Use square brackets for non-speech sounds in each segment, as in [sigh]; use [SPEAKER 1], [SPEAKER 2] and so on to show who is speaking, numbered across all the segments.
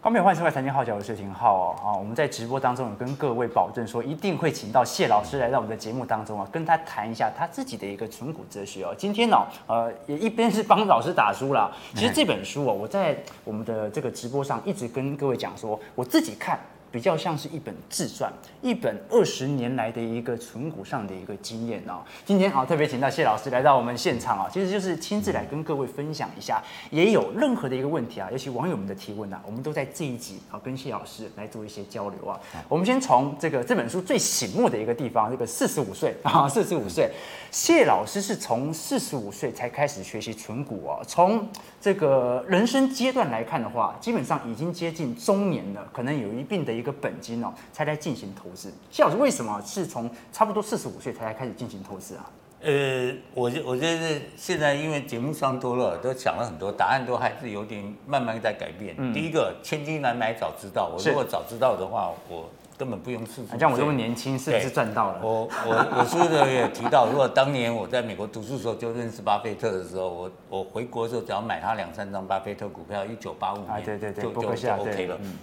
[SPEAKER 1] 观众朋友，欢迎收看《财经号角》，我是廷浩哦。啊，我们在直播当中有跟各位保证说，一定会请到谢老师来到我们的节目当中啊，跟他谈一下他自己的一个存股哲学哦。今天呢，呃，也一边是帮老师打书啦。其实这本书哦，我在我们的这个直播上一直跟各位讲说，我自己看。比较像是一本自传，一本二十年来的一个存股上的一个经验哦。今天啊，特别请到谢老师来到我们现场啊，其实就是亲自来跟各位分享一下。也有任何的一个问题啊，尤其网友们的提问啊，我们都在这一集啊跟谢老师来做一些交流啊。我们先从这个这本书最醒目的一个地方，这个四十五岁 [laughs] 啊，四十五岁，谢老师是从四十五岁才开始学习存股哦。从这个人生阶段来看的话，基本上已经接近中年了，可能有一定的。一个本金哦，才来进行投资。谢老师为什么是从差不多四十五岁才来开始进行投资啊？
[SPEAKER 2] 呃，我觉我觉得现在因为节目上多了，都讲了很多，答案都还是有点慢慢在改变。嗯、第一个，千金难买早知道。我如果早知道的话，我根本不用四十。
[SPEAKER 1] 像我这么年轻，是不是赚到了？
[SPEAKER 2] 我我我书的也提到，如果当年我在美国读书的时候就认识巴菲特的时候，我我回国的时候只要买他两三张巴菲特股票，一九八五年，
[SPEAKER 1] 对对对，
[SPEAKER 2] 就就就 OK 了。
[SPEAKER 1] 嗯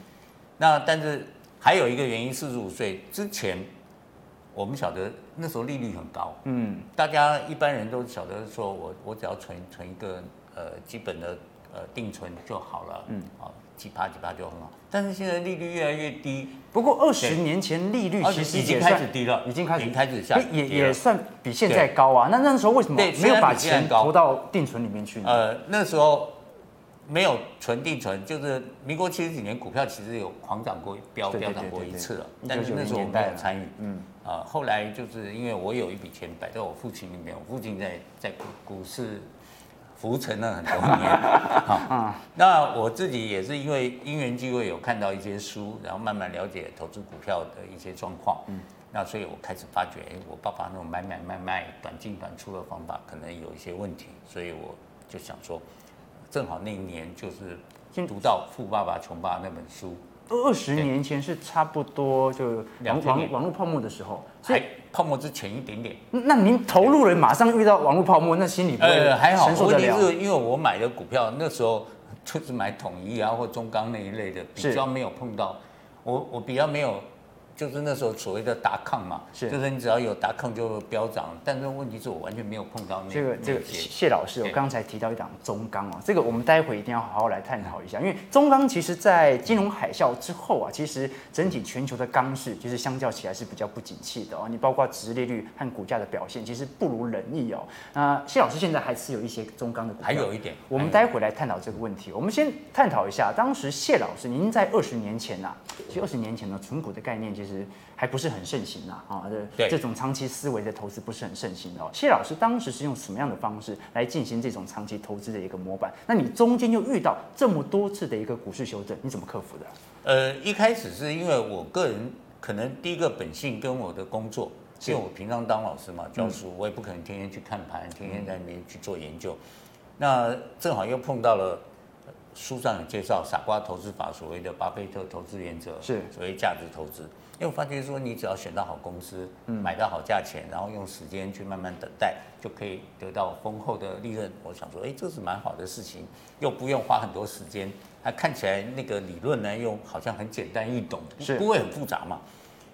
[SPEAKER 2] 那但是还有一个原因，四十五岁之前，我们晓得那时候利率很高，嗯，大家一般人都晓得说我我只要存存一个呃基本的呃定存就好了，嗯，啊几趴几趴就很好。但是现在利率越来越低，
[SPEAKER 1] 不过二十年前利率其实
[SPEAKER 2] 已经开始低了，
[SPEAKER 1] 已经开始
[SPEAKER 2] 开始下，
[SPEAKER 1] 也也算比现在高啊。那那时候为什么没有把钱投到定存里面去呢？
[SPEAKER 2] 呃，那时候。没有存定存，就是民国七十几年股票其实有狂涨过，飙飙涨过一次了，但是那时候我没有参与。嗯，啊，后来就是因为我有一笔钱摆在我父亲里面，我父亲在在股股市浮沉了很多年。[laughs] 啊，那我自己也是因为因缘机会有看到一些书，然后慢慢了解投资股票的一些状况。嗯，那所以我开始发觉，哎，我爸爸那种买买卖卖、短进短出的方法可能有一些问题，所以我就想说。正好那一年就是先读到《富爸爸穷爸爸》那本书，
[SPEAKER 1] 二十年前是差不多就网网网络泡沫的时候，
[SPEAKER 2] 还泡沫之前一点点。
[SPEAKER 1] 那您投入了，马上遇到网络泡沫，那心里不会
[SPEAKER 2] 呃还好。问题是因为我买的股票那时候就是买统一啊或中钢那一类的，比较没有碰到。我我比较没有。就是那时候所谓的达康嘛，是，就是你只要有达康就飙涨，但是问题是我完全没有碰到那
[SPEAKER 1] 这个这个谢老师，我刚才提到一档中钢啊，这个我们待会一定要好好来探讨一下，因为中钢其实在金融海啸之后啊，其实整体全球的钢市其实相较起来是比较不景气的哦，你包括殖利率和股价的表现其实不如人意哦。那谢老师现在还持有一些中钢的股票，
[SPEAKER 2] 还有一点，
[SPEAKER 1] 我们待会来探讨这个问题。我们先探讨一下，当时谢老师您在二十年前呐、啊，其实二十年前呢，存股的概念其实。其实还不是很盛行呐，啊，这这种长期思维的投资不是很盛行哦。谢老师当时是用什么样的方式来进行这种长期投资的一个模板？那你中间又遇到这么多次的一个股市修正，你怎么克服的？
[SPEAKER 2] 呃，一开始是因为我个人可能第一个本性跟我的工作，因为我平常当老师嘛，教书，我也不可能天天去看盘，天天在那边去做研究。那正好又碰到了。书上有介绍傻瓜投资法，所谓的巴菲特投资原则是所谓价值投资。因为我发觉说，你只要选到好公司，买到好价钱，然后用时间去慢慢等待，就可以得到丰厚的利润。我想说，哎，这是蛮好的事情，又不用花很多时间，还看起来那个理论呢，又好像很简单易懂，不会很复杂嘛。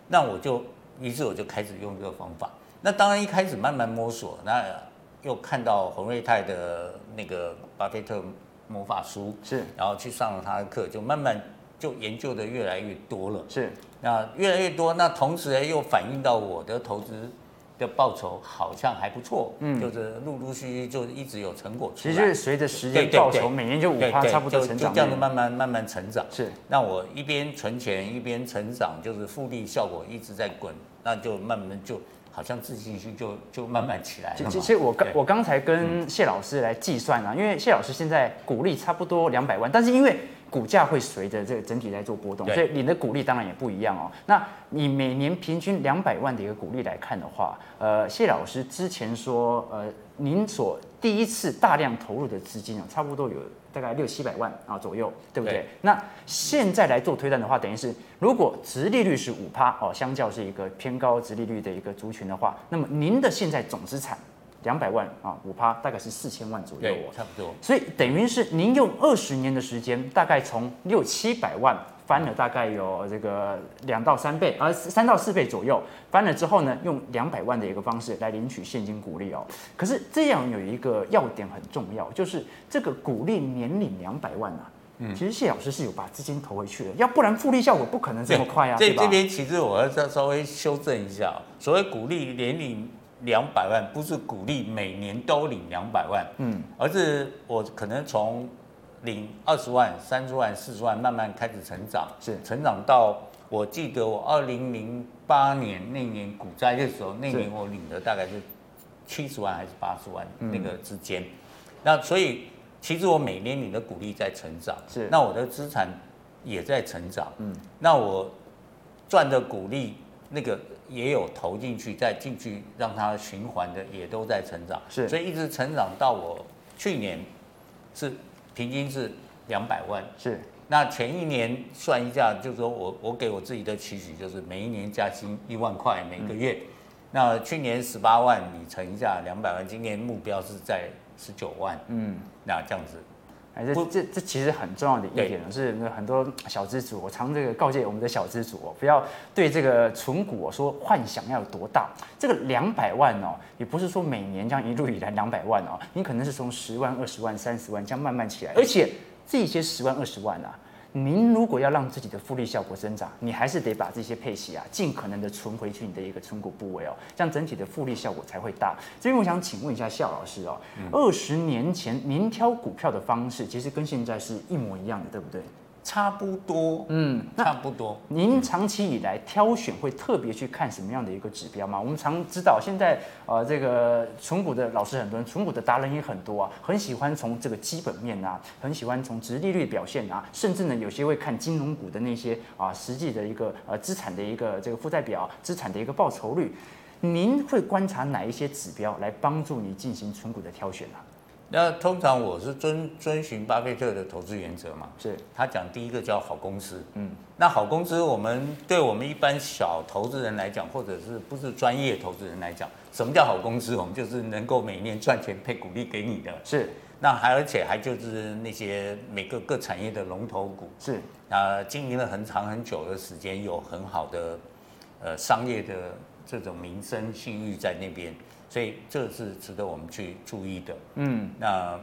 [SPEAKER 2] 那我就于是我就开始用这个方法。那当然一开始慢慢摸索，那又看到洪瑞泰的那个巴菲特。魔法书是，然后去上了他的课，就慢慢就研究的越来越多了。是，那越来越多，那同时呢又反映到我的投资的报酬好像还不错，嗯，就是陆陆续续就一直有成果出来。
[SPEAKER 1] 其实随着时间报酬每年就五趴差不多成长，
[SPEAKER 2] 就这样子慢慢慢慢成长。是，那我一边存钱一边成长，就是复利效果一直在滚，那就慢慢就。好像自信心就就慢慢起来了。
[SPEAKER 1] 其实我刚我刚才跟谢老师来计算啊，因为谢老师现在股利差不多两百万，但是因为股价会随着这个整体在做波动，所以你的股利当然也不一样哦。那你每年平均两百万的一个股利来看的话，呃，谢老师之前说，呃，您所第一次大量投入的资金啊，差不多有。大概六七百万啊左右，对不对？对，那现在来做推断的话，等于是如果殖利率是五趴哦，相较是一个偏高殖利率的一个族群的话，那么您的现在总资产两百万啊，五趴大概是四千万左右哦，
[SPEAKER 2] 差不多。
[SPEAKER 1] 所以等于是您用二十年的时间，大概从六七百万翻了大概有这个两到三倍，呃，三到四倍左右。翻了之后呢，用两百万的一个方式来领取现金股利哦。可是这样有一个要点很重要，就是这个股利年领两百万啊。嗯，其实谢老师是有把资金投回去的，要不然复利效果不可能这么快啊。
[SPEAKER 2] 这
[SPEAKER 1] 对吧？
[SPEAKER 2] 这边其实我要再稍微修正一下，所谓股利年领两百万，不是鼓励每年都领两百万，嗯，而是我可能从领二十万、三十万、四十万慢慢开始成长，
[SPEAKER 1] 是。
[SPEAKER 2] 成长到我记得我二零零八年那年股灾的时候，那年我领的大概是七十万还是八十万那个之间，那所以。其实我每年领的股利在成长，
[SPEAKER 1] 是，
[SPEAKER 2] 那我的资产也在成长，嗯，那我赚的股利那个也有投进去，再进去让它循环的也都在成长，
[SPEAKER 1] 是，
[SPEAKER 2] 所以一直成长到我去年是平均是两百万，
[SPEAKER 1] 是，
[SPEAKER 2] 那前一年算一下，就是说我我给我自己的期许就是每一年加薪一万块每个月，嗯、那去年十八万，你乘一下两百万，今年目标是在。十九万，嗯，那这样子，
[SPEAKER 1] 哎，这这这其实很重要的一点是，很多小资主，我常这个告诫我们的小资主哦，不要对这个存股说幻想要有多大，这个两百万哦，也不是说每年这样一路以来两百万哦，你可能是从十万、二十万、三十万这样慢慢起来，而且这些十万、二十万啊。您如果要让自己的复利效果增长，你还是得把这些配息啊，尽可能的存回去你的一个存股部位哦，这样整体的复利效果才会大。所以我想请问一下夏老师哦，二十年前您挑股票的方式，其实跟现在是一模一样的，对不对？
[SPEAKER 2] 差不多，嗯，差不多。
[SPEAKER 1] 您长期以来挑选会特别去看什么样的一个指标吗？我们常知道现在呃这个存股的老师很多人，存股的达人也很多啊，很喜欢从这个基本面啊，很喜欢从殖利率表现啊，甚至呢有些会看金融股的那些啊实际的一个呃资产的一个这个负债表，资产的一个报酬率。您会观察哪一些指标来帮助你进行存股的挑选呢、啊？
[SPEAKER 2] 那通常我是遵遵循巴菲特的投资原则嘛，
[SPEAKER 1] 是。
[SPEAKER 2] 他讲第一个叫好公司，嗯，那好公司我们对我们一般小投资人来讲，或者是不是专业投资人来讲，什么叫好公司？我们就是能够每年赚钱配股利给你的，
[SPEAKER 1] 是，
[SPEAKER 2] 那还而且还就是那些每个各产业的龙头股，
[SPEAKER 1] 是，
[SPEAKER 2] 啊，经营了很长很久的时间，有很好的呃商业的这种民生信誉在那边。所以这是值得我们去注意的。嗯，那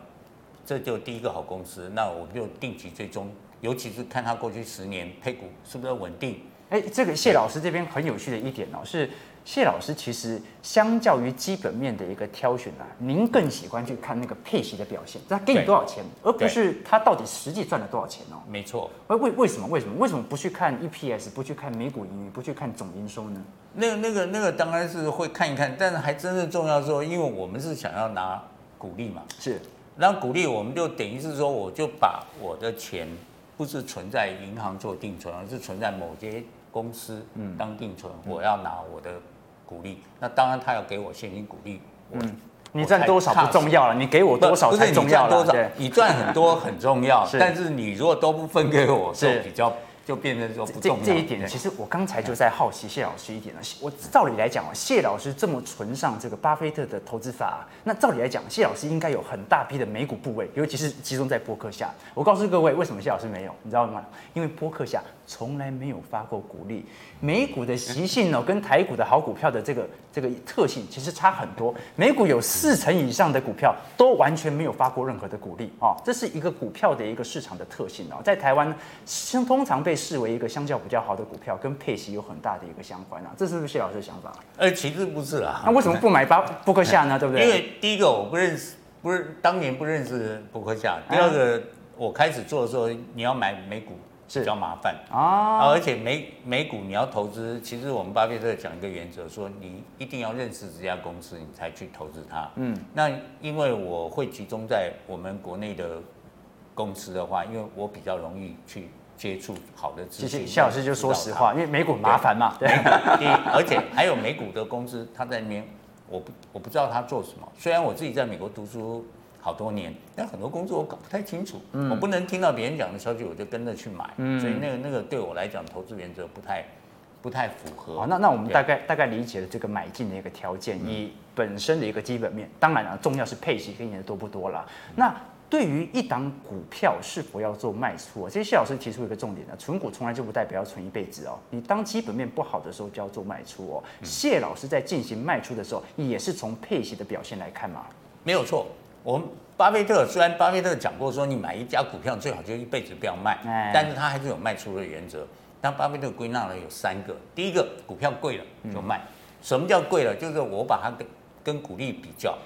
[SPEAKER 2] 这就第一个好公司，那我们就定期追踪，尤其是看它过去十年配股是不是稳定。
[SPEAKER 1] 哎，这个谢老师这边很有趣的一点哦，是谢老师其实相较于基本面的一个挑选啊，您更喜欢去看那个配息的表现，他给你多少钱，而不是他到底实际赚了多少钱哦。
[SPEAKER 2] 没错。
[SPEAKER 1] 为为为什么？为什么？为什么不去看 EPS，不去看每股盈余，不去看总营收呢？
[SPEAKER 2] 那个、那个、那个当然是会看一看，但是还真正重要说，因为我们是想要拿股利嘛，
[SPEAKER 1] 是，
[SPEAKER 2] 那股利我们就等于是说，我就把我的钱不是存在银行做定存，而是存在某些公司当定存，嗯、我要拿我的股利，那当然他要给我现金鼓励，嗯，
[SPEAKER 1] 你赚多少不重要了，你给我多少才重要了，
[SPEAKER 2] 你赚很多很重要，[laughs] 但是你如果都不分给我，是。比较。就变成说不重要。
[SPEAKER 1] 这这一点，其实我刚才就在好奇谢老师一点了。我照理来讲啊，谢老师这么崇尚这个巴菲特的投资法，那照理来讲，谢老师应该有很大批的美股部位，尤其是集中在波克下。我告诉各位，为什么谢老师没有？你知道吗？因为波克下从来没有发过股利。美股的习性呢，跟台股的好股票的这个这个特性其实差很多。美股有四成以上的股票都完全没有发过任何的股利啊，这是一个股票的一个市场的特性哦。在台湾，通常被视为一个相较比较好的股票，跟配息有很大的一个相关啊。这是不是谢老师的想法？
[SPEAKER 2] 呃，其实不是啊。
[SPEAKER 1] 那为什么不买巴伯克夏呢？[laughs] 对不对？
[SPEAKER 2] 因为第一个我不认识，不是当年不认识伯克夏。第二个，我开始做的时候，你要买美股是。比较麻烦啊，而且美美股你要投资，其实我们巴菲特讲一个原则，说你一定要认识这家公司，你才去投资它。嗯，那因为我会集中在我们国内的公司的话，因为我比较容易去接触好的资讯。
[SPEAKER 1] 谢老师就说实话，因为美股麻烦嘛。
[SPEAKER 2] 对，第一，而且还有美股的公司，他在那边，我不我不知道他做什么。虽然我自己在美国读书。好多年，但很多工作我搞不太清楚，嗯、我不能听到别人讲的消息我就跟着去买，嗯、所以那个那个对我来讲投资原则不太不太符合。
[SPEAKER 1] 好，那那我们大概大概理解了这个买进的一个条件，以本身的一个基本面，当然了，重要是配息跟你的多不多啦。那对于一档股票是否要做卖出啊？其实谢老师提出一个重点呢，存股从来就不代表要存一辈子哦。你当基本面不好的时候就要做卖出哦。谢老师在进行卖出的时候，也是从配息的表现来看嘛？
[SPEAKER 2] 没有错。我们巴菲特虽然巴菲特讲过说，你买一家股票最好就一辈子不要卖，但是他还是有卖出的原则。但巴菲特归纳了有三个，第一个股票贵了就卖。什么叫贵了？就是我把它跟跟股利比较。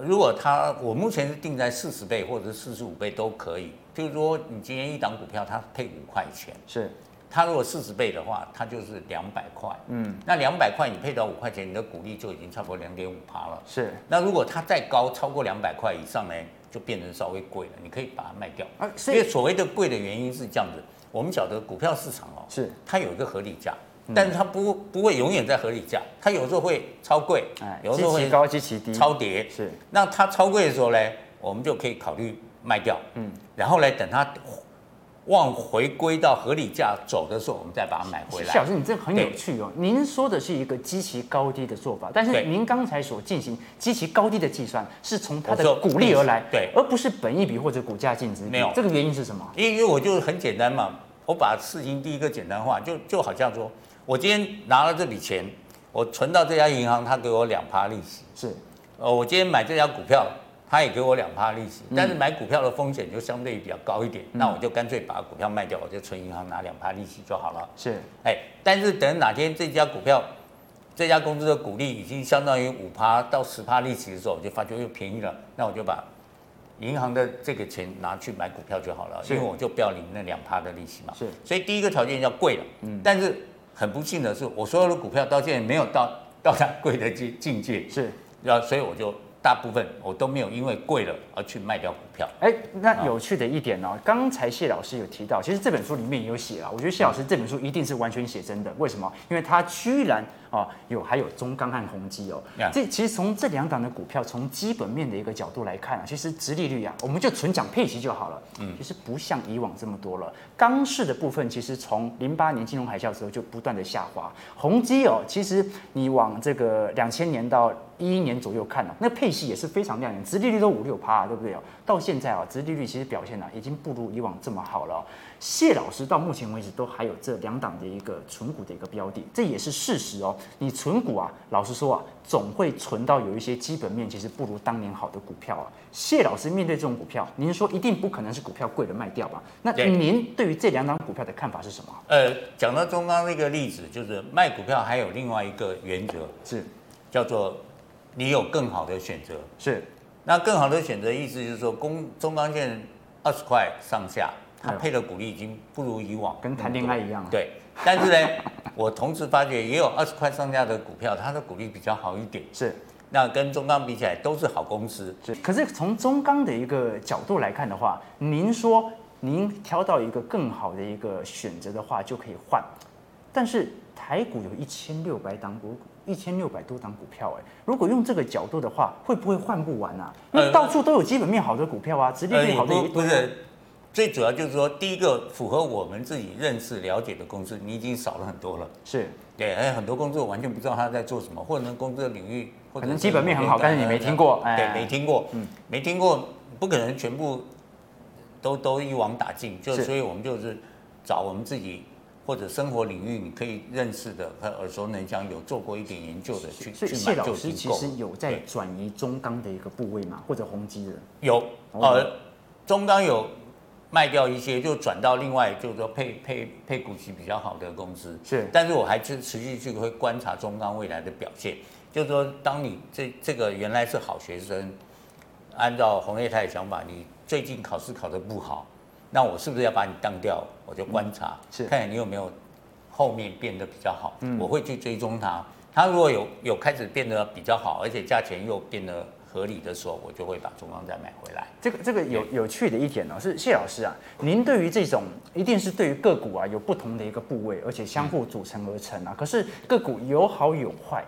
[SPEAKER 2] 如果它，我目前是定在四十倍或者四十五倍都可以。就是说，你今天一档股票它配五块钱，
[SPEAKER 1] 是
[SPEAKER 2] 它如果四十倍的话，它就是两百块。嗯，那两百块你配到五块钱，你的股利就已经差不多两点五趴了。
[SPEAKER 1] 是。
[SPEAKER 2] 那如果它再高，超过两百块以上呢，就变成稍微贵了。你可以把它卖掉。啊，因为所谓的贵的原因是这样子，我们晓得股票市场哦，
[SPEAKER 1] 是
[SPEAKER 2] 它有一个合理价。但是它不不会永远在合理价，它有时候会超贵，有时候会
[SPEAKER 1] 高，极其低，
[SPEAKER 2] 超跌。
[SPEAKER 1] 是，
[SPEAKER 2] 那它超贵的时候呢，我们就可以考虑卖掉。嗯，然后呢，等它往回归到合理价走的时候，我们再把它买回来。
[SPEAKER 1] 谢老师，你这很有趣哦。您说的是一个极其高低的做法，但是您刚才所进行极其高低的计算，是从它的股利而来，
[SPEAKER 2] 对，
[SPEAKER 1] 而不是本一笔或者股价净值。
[SPEAKER 2] 没有，
[SPEAKER 1] 这个原因是什么？
[SPEAKER 2] 因为我就很简单嘛，我把事情第一个简单化，就就好像说。我今天拿了这笔钱，我存到这家银行，他给我两趴利息。
[SPEAKER 1] 是，
[SPEAKER 2] 呃，我今天买这家股票，他也给我两趴利息。但是买股票的风险就相对比较高一点，嗯、那我就干脆把股票卖掉，我就存银行拿两趴利息就好了。
[SPEAKER 1] 是，
[SPEAKER 2] 哎，但是等哪天这家股票，这家公司的股利已经相当于五趴到十趴利息的时候，我就发觉又便宜了，那我就把银行的这个钱拿去买股票就好了，因为我就不要领那两趴的利息嘛。
[SPEAKER 1] 是，
[SPEAKER 2] 所以第一个条件要贵了，嗯，但是。很不幸的是，我所有的股票到现在没有到到达贵的境境界，
[SPEAKER 1] 是，
[SPEAKER 2] 然后所以我就大部分我都没有因为贵了而去卖掉股票。
[SPEAKER 1] 哎，那有趣的一点呢、哦，刚才谢老师有提到，其实这本书里面也有写了，我觉得谢老师这本书一定是完全写真的。为什么？因为他居然。哦，有还有中钢和宏基哦.这其实从这两档的股票，从基本面的一个角度来看啊，其实殖利率啊，我们就纯讲配息就好了。嗯，其实不像以往这么多了。钢市的部分，其实从零八年金融海啸之后就不断的下滑。宏基哦，其实你往这个两千年到一一年左右看啊，那配息也是非常亮眼，殖利率都五六趴，对不对？到现在啊，殖利率其实表现呢，已经不如以往这么好了。谢老师到目前为止都还有这两档的一个存股的一个标的，这也是事实哦。你存股啊，老实说啊，总会存到有一些基本面其实不如当年好的股票啊。谢老师面对这种股票，您说一定不可能是股票贵了卖掉吧？那您对于这两档股票的看法是什么？
[SPEAKER 2] 呃，讲到中钢那个例子，就是卖股票还有另外一个原则
[SPEAKER 1] 是
[SPEAKER 2] 叫做你有更好的选择。
[SPEAKER 1] 是，
[SPEAKER 2] 那更好的选择意思就是说，公中钢现在二十块上下。它配的股利已经不如以往，
[SPEAKER 1] 跟谈恋爱一样。
[SPEAKER 2] 对，但是呢，[laughs] 我同时发觉也有二十块上下的股票，它的股利比较好一点。
[SPEAKER 1] 是，
[SPEAKER 2] 那跟中钢比起来都是好公司。
[SPEAKER 1] 是，可是从中钢的一个角度来看的话，您说您挑到一个更好的一个选择的话就可以换，但是台股有一千六百档股，一千六百多档股票，哎，如果用这个角度的话，会不会换不完啊？因为到处都有基本面好的股票啊，直利率好的。
[SPEAKER 2] 不是。最主要就是说，第一个符合我们自己认识了解的公司，你已经少了很多了。
[SPEAKER 1] 是，
[SPEAKER 2] 对，而且很多公司我完全不知道他在做什么，或者公司的领域，或者
[SPEAKER 1] 可能基本面很好，但是你没听过，
[SPEAKER 2] 对，没听过，嗯，没听过，不可能全部都都一网打尽，就所以我们就是找我们自己或者生活领域你可以认识的和耳熟能详、有做过一点研究的去去买就足够。
[SPEAKER 1] 其实有在转移中钢的一个部位嘛，或者宏基的
[SPEAKER 2] 有，呃，中钢有。卖掉一些，就转到另外，就是说配配配股息比较好的公司。
[SPEAKER 1] 是，
[SPEAKER 2] 但是我还是持续去会观察中钢未来的表现。就是说，当你这这个原来是好学生，按照红业泰的想法，你最近考试考得不好，那我是不是要把你当掉？我就观察，
[SPEAKER 1] 是
[SPEAKER 2] 看看你有没有后面变得比较好。嗯，我会去追踪它。它如果有有开始变得比较好，而且价钱又变得。合理的时候，我就会把中钢再买回来。
[SPEAKER 1] 这个这个有有趣的一点呢、哦，是谢老师啊，您对于这种一定是对于个股啊有不同的一个部位，而且相互组成而成啊。可是个股有好有坏，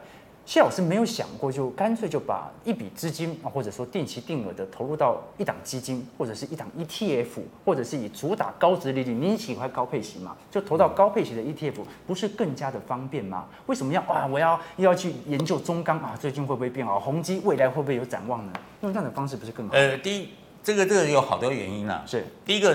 [SPEAKER 1] 谢老师没有想过，就干脆就把一笔资金啊，或者说定期定额的投入到一档基金，或者是一档 ETF，或者是以主打高值利率，您喜欢高配型嘛？就投到高配型的 ETF，不是更加的方便吗？为什么要啊？我要又要去研究中钢啊，最近会不会变好？宏基未来会不会有展望呢？用这样的方式不是更好？
[SPEAKER 2] 呃，第一，这个这个有好多原因啊。
[SPEAKER 1] 是
[SPEAKER 2] 第一个，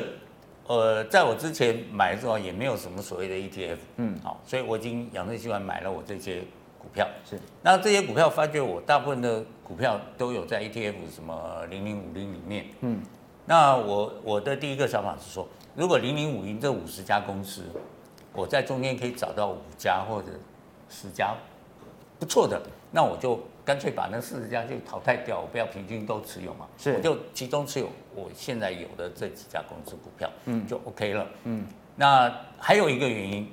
[SPEAKER 2] 呃，在我之前买的时候也没有什么所谓的 ETF，嗯，好，所以我已经养成习惯买了我这些。股票。是，那这些股票发觉我大部分的股票都有在 ETF 什么零零五零里面，嗯，那我我的第一个想法是说，如果零零五零这五十家公司，我在中间可以找到五家或者十家不错的，那我就干脆把那四十家就淘汰掉，我不要平均都持有嘛，是，我就集中持有我现在有的这几家公司股票，嗯，就 OK 了，嗯，那还有一个原因，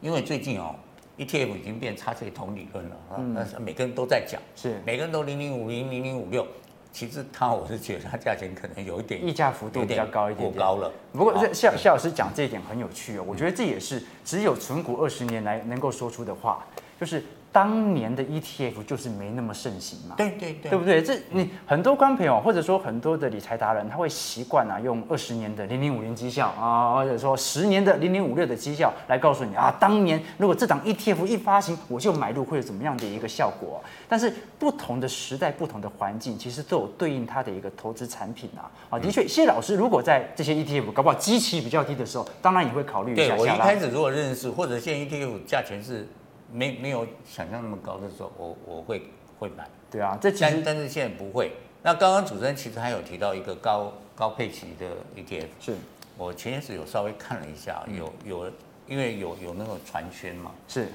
[SPEAKER 2] 因为最近哦。ETF 已经变差税同理论了啊，但是每个人都在讲，是。每个人都零零五零零零五六，其实它我是觉得它价钱可能有一点
[SPEAKER 1] 溢价幅度比较高一点，
[SPEAKER 2] 过高了。
[SPEAKER 1] 不过夏夏老师讲这一点很有趣哦，我觉得这也是只有存股二十年来能够说出的话，就是。当年的 ETF 就是没那么盛行嘛，
[SPEAKER 2] 对对对，
[SPEAKER 1] 对不对？这你很多观众朋友或者说很多的理财达人，他会习惯啊用二十年的零零五零绩效啊，或者说十年的零零五六的绩效来告诉你啊，当年如果这档 ETF 一发行，我就买入会有怎么样的一个效果？但是不同的时代、不同的环境，其实都有对应它的一个投资产品啊。啊，的确，谢老师如果在这些 ETF 搞不好基期比较低的时候，当然也会考虑一下。
[SPEAKER 2] 对，我一开始如果认识或者现在 ETF 价钱是。没没有想象那么高的时候，我我会会买。
[SPEAKER 1] 对啊，这
[SPEAKER 2] 但但是现在不会。那刚刚主持人其实还有提到一个高高配齐的 ETF，是。我前阵子有稍微看了一下，有有因为有有那个传宣嘛，是。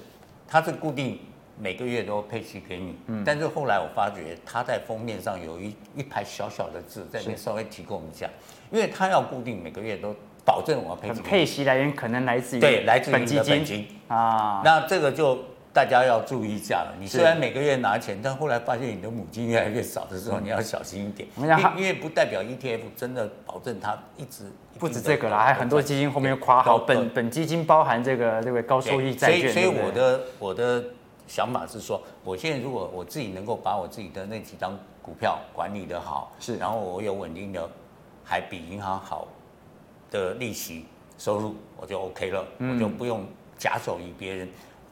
[SPEAKER 2] 它是固定每个月都配齐给你，嗯，但是后来我发觉它在封面上有一一排小小的字，在那边稍微提供一下，因为它要固定每个月都。保证我要配息，
[SPEAKER 1] 配息来源可能来自于
[SPEAKER 2] 对，来自于你的本金啊。那这个就大家要注意一下了。你虽然每个月拿钱，但后来发现你的母金越来越少的时候，你要小心一点。因因为不代表 ETF 真的保证它一直
[SPEAKER 1] 不止这个啦，还很多基金后面夸好本本基金包含这个这个高收益债券。
[SPEAKER 2] 所以所以我的我的想法是说，我现在如果我自己能够把我自己的那几张股票管理的好，是，然后我有稳定的，还比银行好。的利息收入我就 OK 了，我就不用假手于别人。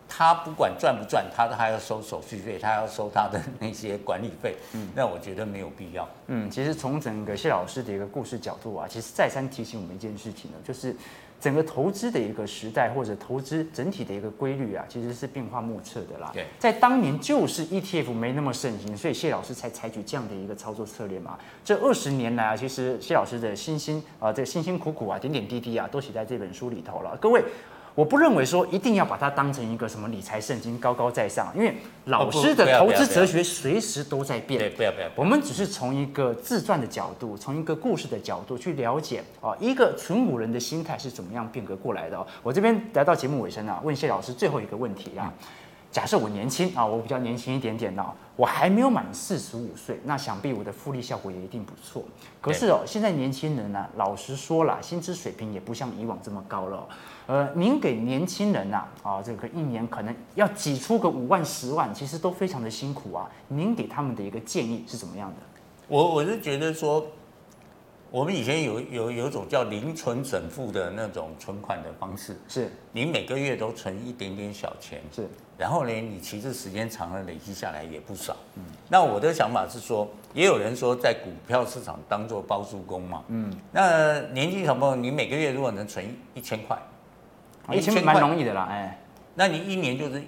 [SPEAKER 2] 他不管赚不赚，他都还要收手续费，他要收他的 [laughs] 那些管理费。嗯，那我觉得没有必要。
[SPEAKER 1] 嗯，其实从整个谢老师的一个故事角度啊，其实再三提醒我们一件事情呢，就是。整个投资的一个时代，或者投资整体的一个规律啊，其实是变化莫测的啦。对，在当年就是 ETF 没那么盛行，所以谢老师才采取这样的一个操作策略嘛。这二十年来啊，其实谢老师的辛辛啊，这辛辛苦苦啊，点点滴滴啊，都写在这本书里头了。各位。我不认为说一定要把它当成一个什么理财圣经高高在上，因为老师的投资哲学随时都在变。
[SPEAKER 2] 对，不要不要。
[SPEAKER 1] 我们只是从一个自传的角度，从一个故事的角度去了解啊，一个纯股人的心态是怎么样变革过来的。我这边来到节目尾声啊，问谢老师最后一个问题啊。假设我年轻啊，我比较年轻一点点呢，我还没有满四十五岁，那想必我的复利效果也一定不错。可是哦，现在年轻人呢，老实说了，薪资水平也不像以往这么高了。呃，您给年轻人呐，啊，这个一年可能要挤出个五万、十万，其实都非常的辛苦啊。您给他们的一个建议是怎么样的？
[SPEAKER 2] 我我是觉得说。我们以前有有有一种叫零存整付的那种存款的方式，是。你每个月都存一点点小钱，是，然后呢，你其实时间长了累积下来也不少。嗯，那我的想法是说，也有人说在股票市场当做包租公嘛，嗯，那年轻小朋友，你每个月如果能存一千块，
[SPEAKER 1] 一千块。蛮容易的啦，哎，
[SPEAKER 2] 那你一年就是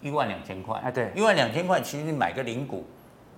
[SPEAKER 2] 一万两千块，
[SPEAKER 1] 哎，对，
[SPEAKER 2] 一万两千块，其实你买个零股。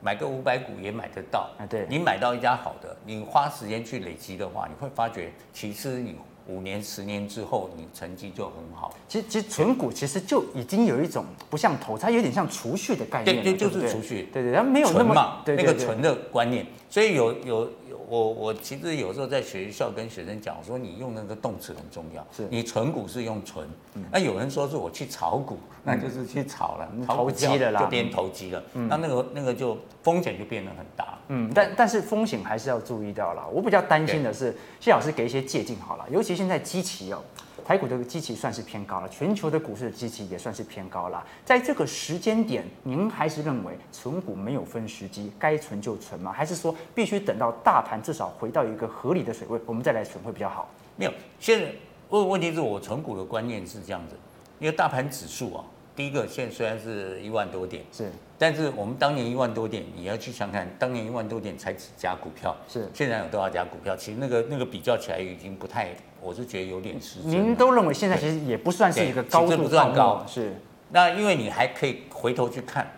[SPEAKER 2] 买个五百股也买得到，啊，对，你买到一家好的，你花时间去累积的话，你会发觉，其实你五年、十年之后，你成绩就很好。
[SPEAKER 1] 其实，其实存股其实就已经有一种不像投资，它有点像储蓄的概念，
[SPEAKER 2] 对，对，就是储蓄，
[SPEAKER 1] 对对，它没有那么，
[SPEAKER 2] 那个存的观念，所以有有。我我其实有时候在学校跟学生讲，我说你用那个动词很重要。是，你存股是用存，那有人说是我去炒股，那就是去炒了，
[SPEAKER 1] 投机了啦，
[SPEAKER 2] 就变投机了。那那个那个就风险就变得很大。
[SPEAKER 1] 嗯，但但是风险还是要注意到了。我比较担心的是，谢老师给一些借鉴好了，尤其现在基期哦，台股的基期算是偏高了，全球的股市的基期也算是偏高了。在这个时间点，您还是认为存股没有分时机，该存就存吗？还是说必须等到大盘至少回到一个合理的水位，我们再来存会比较好？
[SPEAKER 2] 没有，现在问问题是我存股的观念是这样子，因为大盘指数啊。第一个，现在虽然是一万多点，
[SPEAKER 1] 是，
[SPEAKER 2] 但是我们当年一万多点，你要去想看，当年一万多点才几家股票，
[SPEAKER 1] 是，
[SPEAKER 2] 现在有多少家股票？其实那个那个比较起来已经不太，我是觉得有点失真。
[SPEAKER 1] 您都认为现在其实也不算是一个高度
[SPEAKER 2] 不算高，
[SPEAKER 1] 是。
[SPEAKER 2] 那因为你还可以回头去看，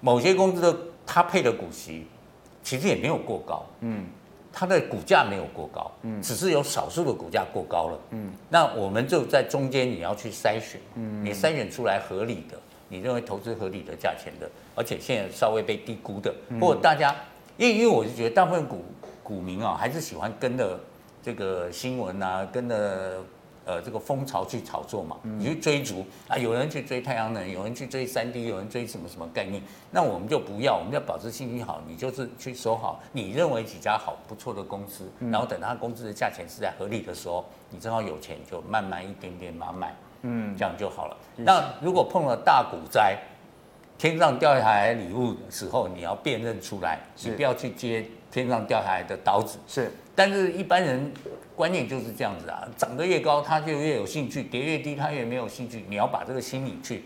[SPEAKER 2] 某些公司的它配的股息，其实也没有过高，嗯。它的股价没有过高，嗯，只是有少数的股价过高了，嗯，那我们就在中间你要去筛选，嗯，你筛选出来合理的，你认为投资合理的价钱的，而且现在稍微被低估的，或者大家，因为因为我就觉得大部分股股民啊，还是喜欢跟着这个新闻啊，跟着。呃，这个风潮去炒作嘛，你去追逐啊，有人去追太阳能，有人去追三 D，有人追什么什么概念，那我们就不要，我们要保持信心好，你就是去守好你认为几家好不错的公司，然后等它公司的价钱是在合理的时候，你正好有钱就慢慢一点点买买，嗯，这样就好了。那如果碰了大股灾，天上掉下来礼物的时候，你要辨认出来，你不要去接天上掉下来的刀子，
[SPEAKER 1] 是，
[SPEAKER 2] 但是一般人。观念就是这样子啊，涨得越高，他就越有兴趣；跌越低，他越没有兴趣。你要把这个心理去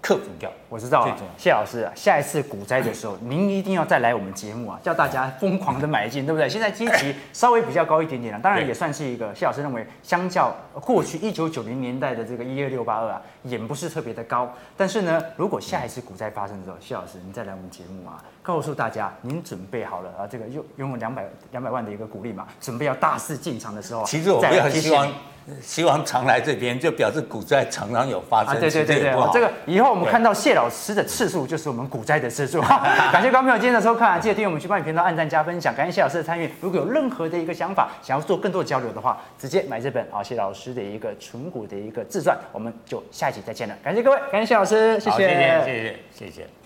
[SPEAKER 2] 克服掉。
[SPEAKER 1] 我知道了，谢老师啊，下一次股灾的时候，您一定要再来我们节目啊，叫大家疯狂的买进，对不对？现在基期 [laughs] 稍微比较高一点点了，当然也算是一个。谢老师认为，相较过去一九九零年代的这个一二六八二啊，也不是特别的高。但是呢，如果下一次股灾发生的时候，谢老师您再来我们节目啊。告诉大家，您准备好了啊？这个拥拥有两百两百万的一个股利嘛，准备要大肆进场的时候，
[SPEAKER 2] 其实我非常希望希望常来这边，就表示股灾常常有发生。
[SPEAKER 1] 啊、对对对对，这个以后我们看到谢老老师的次数，就是我们股灾的次数。[laughs] 感谢观众朋友今天的收看，记得订阅我们去帮你频道按赞加分享。感谢谢老师的参与。如果有任何的一个想法，想要做更多交流的话，直接买这本啊谢老师的一个纯股的一个自传。我们就下一集再见了。感谢各位，感谢谢老师，谢谢，
[SPEAKER 2] 谢谢，谢谢。谢谢